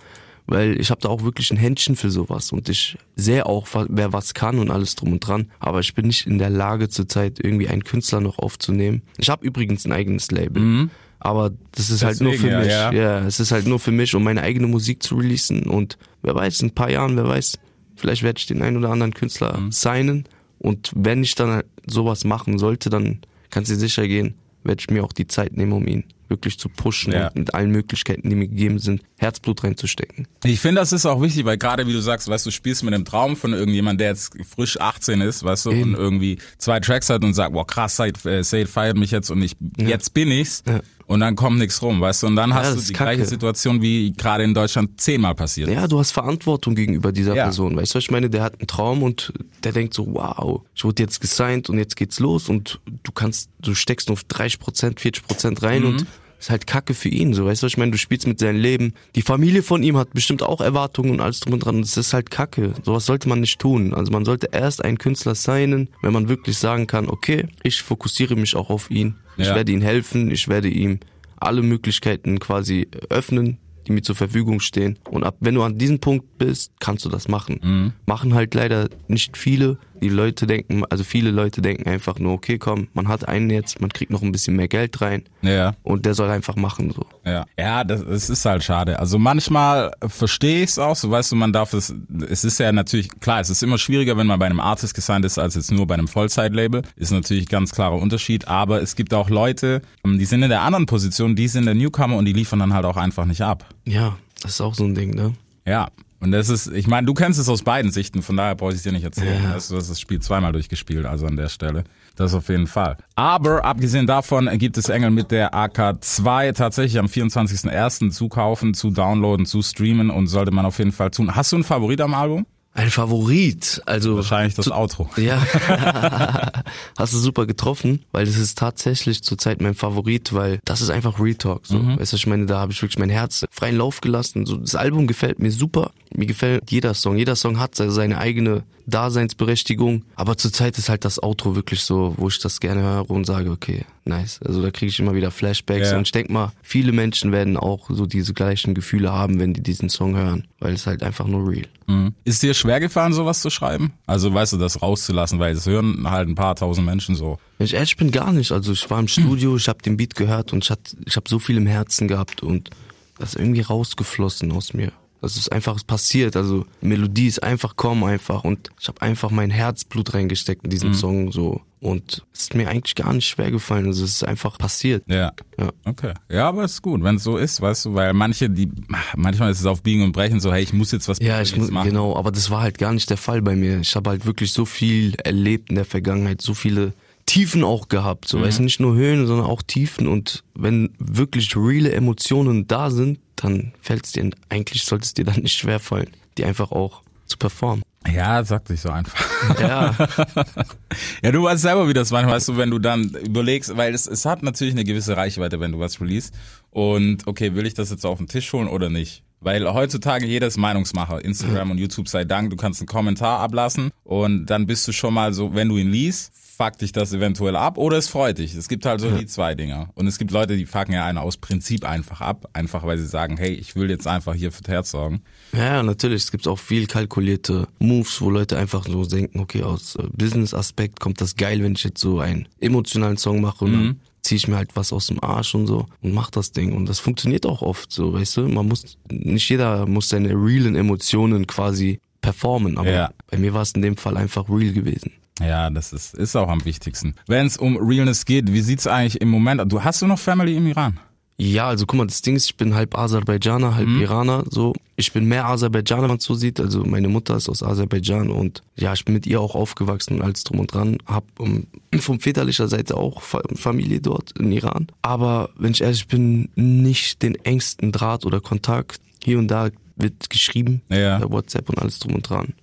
Weil ich habe da auch wirklich ein Händchen für sowas und ich sehe auch, wer was kann und alles drum und dran. Aber ich bin nicht in der Lage zurzeit irgendwie einen Künstler noch aufzunehmen. Ich habe übrigens ein eigenes Label. Aber das ist halt nur für Mhm. Deswegen, mich. ja, Ja, ja. es ist halt nur für mich, um meine eigene Musik zu releasen. Und wer weiß, in ein paar Jahren, wer weiß, vielleicht werde ich den einen oder anderen Künstler Mhm. signen. Und wenn ich dann sowas machen sollte, dann kannst du dir sicher gehen, werde ich mir auch die Zeit nehmen, um ihn wirklich zu pushen Ja. und mit allen Möglichkeiten, die mir gegeben sind, Herzblut reinzustecken. Ich finde, das ist auch wichtig, weil gerade wie du sagst, weißt du, spielst mit einem Traum von irgendjemand, der jetzt frisch 18 ist, weißt du, und irgendwie zwei Tracks hat und sagt, boah krass, Said, äh, Said feiert mich jetzt und ich, jetzt bin ich's. Ja. Und dann kommt nichts rum, weißt du, und dann hast du die kacke. gleiche Situation wie gerade in Deutschland zehnmal passiert. Ja, du hast Verantwortung gegenüber dieser Ja. Person. Weißt du, was ich meine? Der hat einen Traum und der denkt so, wow, ich wurde jetzt gesigned und jetzt geht's los und du kannst, du steckst nur 30 Prozent, 40 Prozent rein und ist halt Kacke für ihn, so, weißt du, was ich meine? Du spielst mit seinem Leben. Die Familie von ihm hat bestimmt auch Erwartungen und alles drum und dran und es ist halt Kacke. Sowas sollte man nicht tun. Also man sollte erst einen Künstler signen, wenn man wirklich sagen kann, okay, ich fokussiere mich auch auf ihn. Ich Ja. werde ihm helfen, ich werde ihm alle Möglichkeiten quasi öffnen, die mir zur Verfügung stehen. Und ab wenn du an diesem Punkt bist, kannst du das machen. Machen halt leider nicht viele. Die Leute denken, also viele Leute denken einfach nur, okay, komm, man hat einen jetzt, man kriegt noch ein bisschen mehr Geld rein Ja. und der soll einfach machen so. Ja, ja, das, das ist halt schade. Also manchmal verstehe ich es auch, so weißt du, man darf es, es ist ja natürlich, klar, es ist immer schwieriger, wenn man bei einem Artist gesigned ist, als jetzt nur bei einem Vollzeitlabel. Ist natürlich ein ganz klarer Unterschied, aber es gibt auch Leute, ähm, die sind in der anderen Position, die sind der Newcomer und die liefern dann halt auch einfach nicht ab. Ja, das ist auch so ein Ding, ne? Ja. Und das ist, ich meine, du kennst es aus beiden Sichten, von daher brauche ich es dir nicht erzählen. Ja. Du hast das Spiel zweimal durchgespielt, also an der Stelle. Das auf jeden Fall. Aber abgesehen davon gibt es Engel mit der AK2 tatsächlich am 24.01. zu kaufen, zu downloaden, zu streamen und sollte man auf jeden Fall tun. Hast du einen Favorit am Album? Ein Favorit, also Wahrscheinlich das Outro. Ja, hast du super getroffen, weil das ist tatsächlich zurzeit mein Favorit, weil das ist einfach Real Talk. So. Mhm. Weißt du, ich meine, da habe ich wirklich mein Herz freien Lauf gelassen. So, das Album gefällt mir super. Mir gefällt jeder Song. Jeder Song hat seine eigene Daseinsberechtigung. Aber zurzeit ist halt das Outro wirklich so, wo ich das gerne höre und sage, okay, nice. Also da kriege ich immer wieder Flashbacks Ja. und ich denk mal, viele Menschen werden auch so diese gleichen Gefühle haben, wenn die diesen Song hören, weil es halt einfach nur real. Mhm. Ist dir schwer gefallen, sowas zu schreiben? Also weißt du, das rauszulassen, weil es hören halt ein paar tausend Menschen so. Ich ehrlich bin, gar nicht. Also ich war im Studio, ich habe den Beat gehört und ich, hat, ich habe so viel im Herzen gehabt und das ist irgendwie rausgeflossen aus mir. Das ist einfach passiert. Also Melodie ist einfach kommen einfach und ich habe einfach mein Herzblut reingesteckt in diesen Song so und es ist mir eigentlich gar nicht schwer gefallen. Also es ist einfach passiert. Ja. Ja. Okay. Ja, aber ist gut, wenn es so ist, weißt du, weil manche, die, manchmal ist es auf Biegen und Brechen so, hey, ich muss jetzt was Ja, ich muss machen. genau, aber das war halt gar nicht der Fall bei mir. Ich habe halt wirklich so viel erlebt in der Vergangenheit, so viele Tiefen auch gehabt, so weißt du, nicht nur Höhen, sondern auch Tiefen und wenn wirklich reale Emotionen da sind, dann fällt es dir eigentlich sollte es dir dann nicht schwerfallen, die einfach auch zu performen. Ja, sag dich so einfach. Ja, Ja, du weißt selber, wie das manchmal, weißt du, wenn du dann überlegst, weil es, es hat natürlich eine gewisse Reichweite, wenn du was release. Und okay, will ich das jetzt auf den Tisch holen oder nicht? Weil heutzutage jeder ist Meinungsmacher. Instagram und YouTube sei Dank, du kannst einen Kommentar ablassen und dann bist du schon mal so, wenn du ihn liest, fuckt dich das eventuell ab oder es freut dich. Es gibt halt so die zwei Dinger. Und es gibt Leute, die fucken ja einen aus Prinzip einfach ab, einfach weil sie sagen, hey, ich will jetzt einfach hier für Herz sorgen. ja, natürlich, es gibt auch viel kalkulierte Moves, wo Leute einfach so denken, okay, aus äh, Business-Aspekt kommt das geil, wenn ich jetzt so einen emotionalen Song mache und dann ziehe ich mir halt was aus dem Arsch und so und mach das Ding. Und das funktioniert auch oft so, weißt du? Man muss, nicht jeder muss seine realen Emotionen quasi performen, aber Ja. bei mir war es in dem Fall einfach real gewesen. Ja, das ist, ist auch am wichtigsten. Wenn es um Realness geht, wie sieht's eigentlich im Moment? Du hast du noch Family im Iran? Ja, also guck mal, das Ding ist, ich bin halb Aserbaidschaner, halb Iraner, so. Ich bin mehr Aserbaidschaner, wenn man so sieht. Also meine Mutter ist aus Aserbaidschan und ja, ich bin mit ihr auch aufgewachsen und alles drum und dran. Hab um, von väterlicher Seite auch Fa- Familie dort in Iran. Aber wenn ich ehrlich bin, nicht den engsten Draht oder Kontakt Hier und da wird geschrieben, Ja. WhatsApp und alles drum und dran.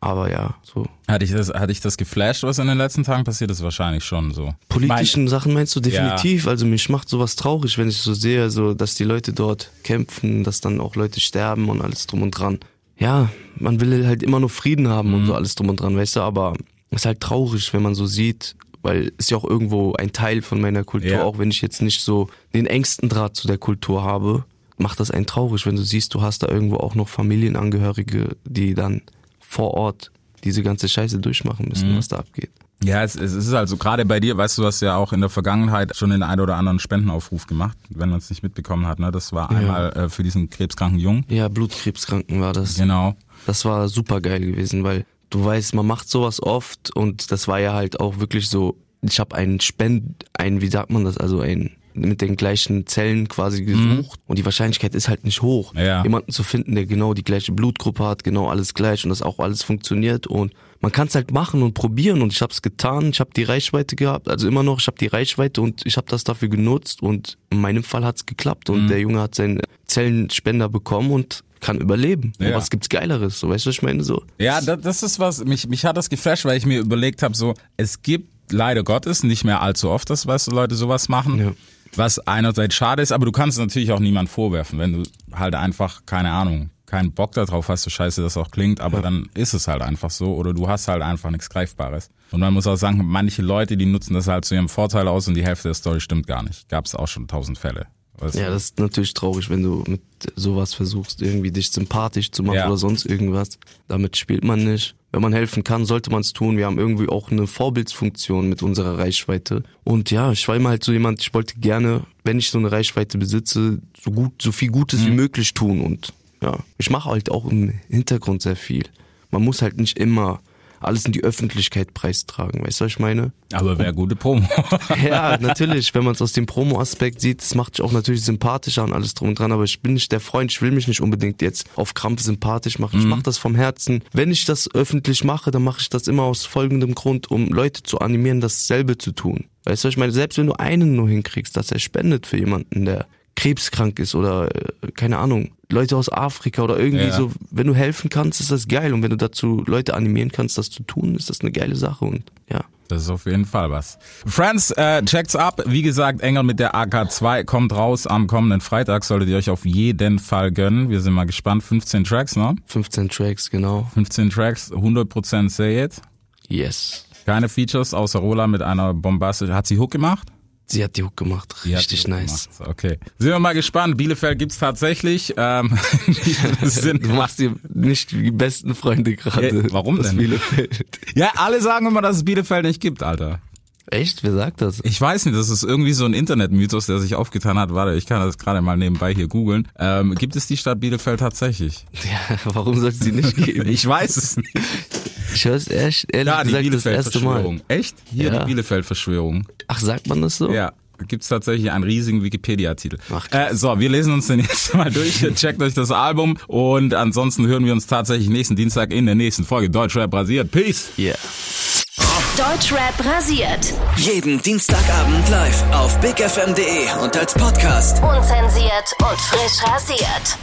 Aber ja, so Hatte ich das, hatte ich das geflasht, was in den letzten Tagen passiert ist? Wahrscheinlich schon so. politischen Sachen meinst du Ja. definitiv. Also mich macht sowas traurig, wenn ich so sehe, so dass die Leute dort kämpfen, dass dann auch Leute sterben und alles drum und dran. Ja, man will halt immer nur Frieden haben Mhm. und so alles drum und dran, weißt du, aber ist halt traurig, wenn man so sieht, weil ist ja auch irgendwo ein Teil von meiner Kultur, Ja. auch wenn ich jetzt nicht so den engsten Draht zu der Kultur habe, macht das einen traurig, wenn du siehst, du hast da irgendwo auch noch Familienangehörige, die dann vor Ort diese ganze Scheiße durchmachen müssen, Mhm. was da abgeht. Ja, es, es ist also gerade bei dir, weißt du, du hast ja auch in der Vergangenheit schon den ein oder anderen Spendenaufruf gemacht, wenn man es nicht mitbekommen hat. Ne? Das war einmal äh, für diesen krebskranken Jungen. Ja, Blutkrebskranken war das. Genau. Das war super geil gewesen, weil du weißt, man macht sowas oft und das war ja halt auch wirklich so, ich habe einen Spend, ein, wie sagt man das, also ein mit den gleichen Zellen quasi gesucht und die Wahrscheinlichkeit ist halt nicht hoch, Ja. jemanden zu finden, der genau die gleiche Blutgruppe hat, genau alles gleich und das auch alles funktioniert und man kann es halt machen und probieren und ich habe es getan, ich habe die Reichweite gehabt, also immer noch, ich habe die Reichweite und ich habe das dafür genutzt und in meinem Fall hat's geklappt und der Junge hat seinen Zellenspender bekommen und kann überleben. Ja. was gibt's Geileres? So, weißt du, was ich meine? So. Ja, das, das ist was, mich, mich hat das geflasht, weil ich mir überlegt habe, so, es gibt leider Gottes nicht mehr allzu oft, dass weißt, du, Leute sowas machen. Ja. Was einerseits schade ist, aber du kannst natürlich auch niemand vorwerfen, wenn du halt einfach, keine Ahnung, keinen Bock darauf hast, so scheiße das auch klingt, aber dann ist es halt einfach so oder du hast halt einfach nichts Greifbares. Und man muss auch sagen, manche Leute, die nutzen das halt zu ihrem Vorteil aus und die Hälfte der Story stimmt gar nicht. Gab es auch schon tausend Fälle. Weißt du? Ja, das ist natürlich traurig, wenn du mit sowas versuchst, irgendwie dich sympathisch zu machen Ja. oder sonst irgendwas. Damit spielt man nicht. Wenn man helfen kann, sollte man es tun. Wir haben irgendwie auch eine Vorbildsfunktion mit unserer Reichweite. Und ja, ich war immer halt so jemand, ich wollte gerne, wenn ich so eine Reichweite besitze, so gut, so viel Gutes Mhm. wie möglich tun. Und ja, ich mache halt auch im Hintergrund sehr viel. Man muss halt nicht immer alles in die Öffentlichkeit preistragen. Weißt du, was ich meine? Aber wäre gute Promo. Ja, natürlich, wenn man es aus dem Promo-Aspekt sieht, das macht dich auch natürlich sympathischer und alles drum und dran, aber ich bin nicht der Freund, ich will mich nicht unbedingt jetzt auf Krampf sympathisch machen. Ich mache das vom Herzen. Wenn ich das öffentlich mache, dann mache ich das immer aus folgendem Grund, um Leute zu animieren, dasselbe zu tun. Weißt du, was ich meine, selbst wenn du einen nur hinkriegst, dass er spendet für jemanden, der krebskrank ist oder äh, keine Ahnung, Leute aus Afrika oder irgendwie Ja. so, wenn du helfen kannst, ist das geil und wenn du dazu Leute animieren kannst, das zu tun, ist das eine geile Sache und ja. Das ist auf jeden Fall was. Friends, äh, checkt's ab. Wie gesagt, Engel mit der AK2 kommt raus am kommenden Freitag. Solltet ihr euch auf jeden Fall gönnen. Wir sind mal gespannt. 15 Tracks, ne? 15 Tracks, genau. 15 Tracks, 100% Say It. Yes. Keine Features außer Rola mit einer bombastischen. Hat sie Hook gemacht? Sie hat die Hook gemacht. Die Richtig Hook nice. Gemacht. Okay. Sind wir mal gespannt. Bielefeld gibt's tatsächlich. Ähm, Du machst dir nicht die besten Freunde gerade. Ja, warum denn? Bielefeld. ja, alle sagen immer, dass es Bielefeld nicht gibt, Alter. Echt? Wer sagt das? Ich weiß nicht, das ist irgendwie so ein Internetmythos, der sich aufgetan hat. Warte, ich kann das gerade mal nebenbei hier googeln. Ähm, gibt es die Stadt Bielefeld tatsächlich? Ja, warum soll es die nicht geben? Ich weiß es nicht. Ich höre es echt, ehrlich Ja, die gesagt das erste Mal. Bielefeld-Verschwörung. Echt? Hier Ja. die Bielefeld-Verschwörung. Ach, sagt man das so? Ja. Gibt's tatsächlich einen riesigen Wikipedia-Titel. Äh, so, wir lesen uns den jetzt mal durch. Checkt euch das Album und ansonsten hören wir uns tatsächlich nächsten Dienstag in der nächsten Folge Deutschrap rasiert. Peace! Yeah. Deutschrap rasiert. Jeden Dienstagabend live auf bigfm.de und als Podcast. Unzensiert und frisch rasiert.